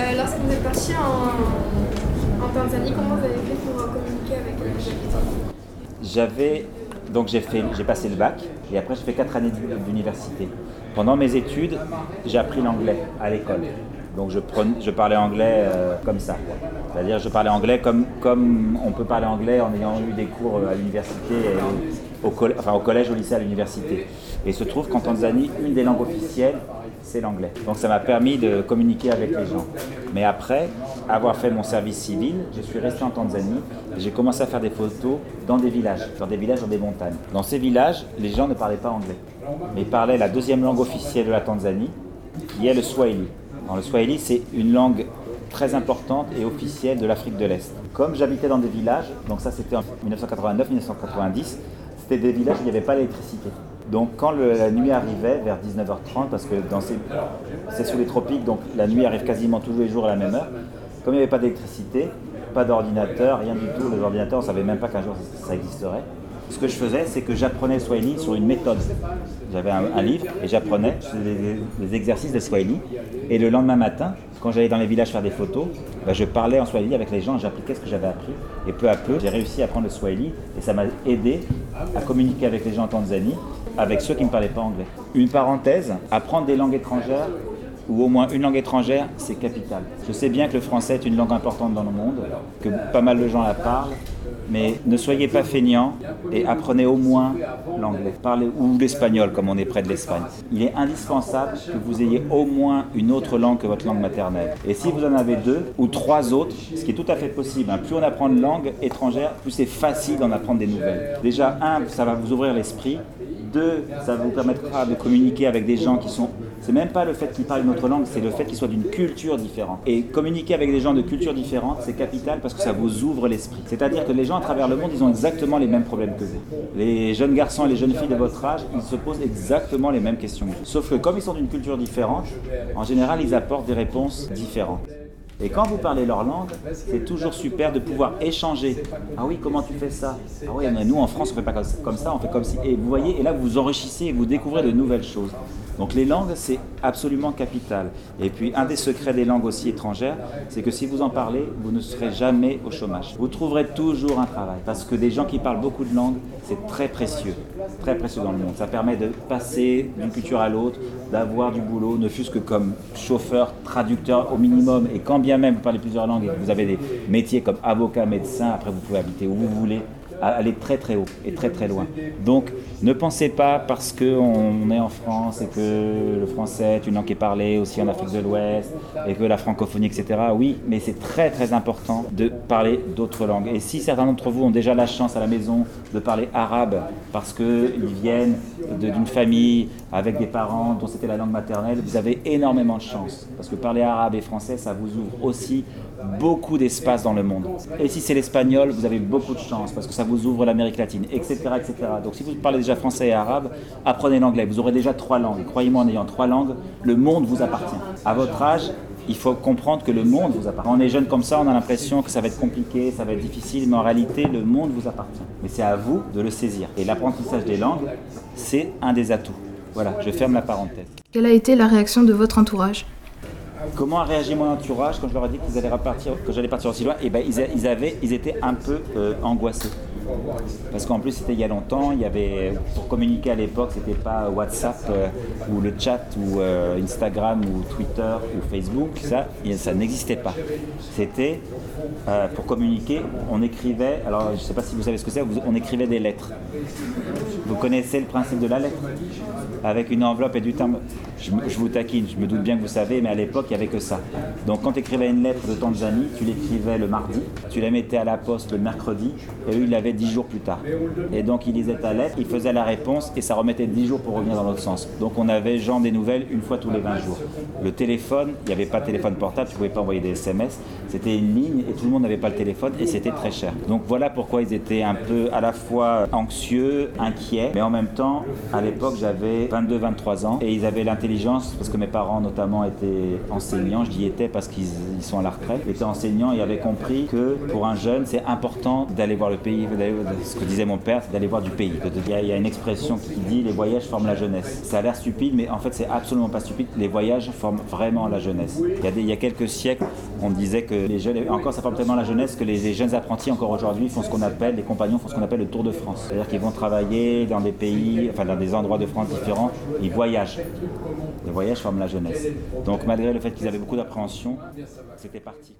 Euh, lorsque vous êtes parti en, Tanzanie, comment vous avez fait pour euh, communiquer avec les habitants J'avais donc j'ai fait, j'ai passé le bac et après j'ai fait quatre années d'université. Pendant mes études, j'ai appris l'anglais à l'école. Donc je, je parlais anglais euh, comme ça. C'est-à-dire je parlais anglais comme, comme on peut parler anglais en ayant eu des cours euh, à l'université, au, collège, au lycée, à l'université. Et il se trouve qu'en Tanzanie, une des langues officielles, c'est l'anglais. Donc ça m'a permis de communiquer avec les gens. Mais après avoir fait mon service civil, je suis resté en Tanzanie et j'ai commencé à faire des photos dans des villages, dans des villages, dans des montagnes. Dans ces villages, les gens ne parlaient pas anglais, mais parlaient la deuxième langue officielle de la Tanzanie, qui est le Swahili. Alors, le Swahili, c'est une langue très importante et officielle de l'Afrique de l'Est. Comme j'habitais dans des villages, donc ça c'était en 1989-1990, c'était des villages où il n'y avait pas d'électricité. Donc quand la nuit arrivait, vers 19h30, parce que c'est sous les tropiques, donc la nuit arrive quasiment tous les jours à la même heure, comme il n'y avait pas d'électricité, pas d'ordinateur, rien du tout, les ordinateurs, on ne savait même pas qu'un jour ça- existerait. Ce que je faisais, c'est que j'apprenais Swahili sur une méthode. J'avais un, livre et j'apprenais, des exercices de Swahili. Et le lendemain matin, quand j'allais dans les villages faire des photos, bah, je parlais en Swahili avec les gens, j'appliquais ce que j'avais appris. Et peu à peu, j'ai réussi à apprendre le Swahili et ça m'a aidé à communiquer avec les gens en Tanzanie, avec ceux qui ne parlaient pas anglais. Une parenthèse, apprendre des langues étrangères ou au moins une langue étrangère, c'est capital. Je sais bien que le français est une langue importante dans le monde, que pas mal de gens la parlent, mais ne soyez pas feignants et apprenez au moins l'anglais. Parlez ou l'espagnol, comme on est près de l'Espagne. Il est indispensable que vous ayez au moins une autre langue que votre langue maternelle. Et si vous en avez deux ou trois autres, ce qui est tout à fait possible, hein, plus on apprend une langue étrangère, plus c'est facile d'en apprendre des nouvelles. Déjà, un, ça va vous ouvrir l'esprit. Deux, ça vous permettra de communiquer avec des gens qui sont. C'est même pas le fait qu'ils parlent une autre langue, c'est le fait qu'ils soient d'une culture différente. Et communiquer avec des gens de cultures différentes, c'est capital parce que ça vous ouvre l'esprit. C'est-à-dire que les gens à travers le monde, ils ont exactement les mêmes problèmes que vous. Les jeunes garçons et les jeunes filles de votre âge, ils se posent exactement les mêmes questions. Sauf que comme ils sont d'une culture différente, en général, ils apportent des réponses différentes. Et quand vous parlez leur langue, c'est toujours super de pouvoir échanger. Ah oui, comment tu fais ça? Ah oui, nous en France, on fait pas comme ça, comme ça, on fait comme si. Et vous voyez, et là vous vous enrichissez et vous découvrez de nouvelles choses. Donc les langues, c'est absolument capital. Et puis un des secrets des langues aussi étrangères, c'est que si vous en parlez, vous ne serez jamais au chômage. Vous trouverez toujours un travail. Parce que des gens qui parlent beaucoup de langues, c'est très précieux. Très précieux dans le monde. Ça permet de passer d'une culture à l'autre, d'avoir du boulot, ne fût-ce que comme chauffeur, traducteur au minimum. Et quand bien même vous parlez plusieurs langues et que vous avez des métiers comme avocat, médecin, après vous pouvez habiter où vous voulez, à aller très très haut et très très loin. Donc ne pensez pas parce qu'on est en France et que le français est une langue qui est parlée aussi en Afrique de l'Ouest et que la francophonie, etc. Oui, mais c'est très très important de parler d'autres langues. Et si certains d'entre vous ont déjà la chance à la maison de parler arabe parce qu'ils viennent d'une famille avec des parents dont c'était la langue maternelle, vous avez énormément de chance. Parce que parler arabe et français, ça vous ouvre aussi beaucoup d'espace dans le monde. Et si c'est l'espagnol, vous avez beaucoup de chance parce que ça vous ouvre l'Amérique latine, etc., etc. Donc si vous parlez déjà français et arabe, apprenez l'anglais. Vous aurez déjà trois langues. Croyez-moi, en ayant trois langues, le monde vous appartient. À votre âge, il faut comprendre que le monde vous appartient. Quand on est jeune comme ça, on a l'impression que ça va être compliqué, ça va être difficile, mais en réalité, le monde vous appartient. Mais c'est à vous de le saisir. Et l'apprentissage des langues, c'est un des atouts. Voilà, je ferme la parenthèse. Quelle a été la réaction de votre entourage? Comment a réagi mon entourage quand je leur ai dit qu'ils allaient repartir, que j'allais partir aussi loin Et ben ils, avaient, ils étaient un peu euh, angoissés. Parce qu'en plus c'était il y a longtemps, il y avait pour communiquer à l'époque, c'était pas WhatsApp euh, ou le chat ou euh, Instagram ou Twitter ou Facebook, ça, ça n'existait pas. C'était pour communiquer, on écrivait. Alors je sais pas si vous savez ce que c'est, on écrivait des lettres. Vous connaissez le principe de la lettre? Avec une enveloppe et du timbre. Je vous taquine, je me doute bien que vous savez, mais à l'époque, il n'y avait que ça. Donc quand tu écrivais une lettre de Tanzanie, tu l'écrivais le mardi, tu la mettais à la poste le mercredi, et eux, ils l'avaient dix jours plus tard. Et donc, ils lisaient ta lettre, ils faisaient la réponse, et ça remettait dix jours pour revenir dans l'autre sens. Donc on avait genre des nouvelles une fois tous les 20 jours. Le téléphone, il n'y avait pas de téléphone portable, tu ne pouvais pas envoyer des SMS, c'était une ligne, et tout le monde n'avait pas le téléphone, et c'était très cher. Donc voilà pourquoi ils étaient un peu à la fois anxieux, inquiets, mais en même temps, à l'époque, j'avais 22-23 ans, et ils avaient l'intelligence, parce que mes parents notamment étaient enseignants, je y étais parce qu'ils ils sont à la retraite, étaient enseignants et avaient compris que pour un jeune, c'est important d'aller voir le pays, ce que disait mon père, c'est d'aller voir du pays. Il y a- une expression qui dit les voyages forment la jeunesse. Ça a l'air stupide, mais en fait, c'est absolument pas stupide. Les voyages forment vraiment la jeunesse. Il y a, quelques siècles, on disait que les jeunes, encore ça forme tellement la jeunesse que les, les jeunes apprentis encore aujourd'hui font ce qu'on appelle, les compagnons font ce qu'on appelle le tour de France. C'est-à-dire qu'ils vont travailler dans des pays, enfin dans des endroits de France différents, ils voyagent. Les voyages forment la jeunesse. Donc malgré le fait qu'ils avaient beaucoup d'appréhension, c'était parti.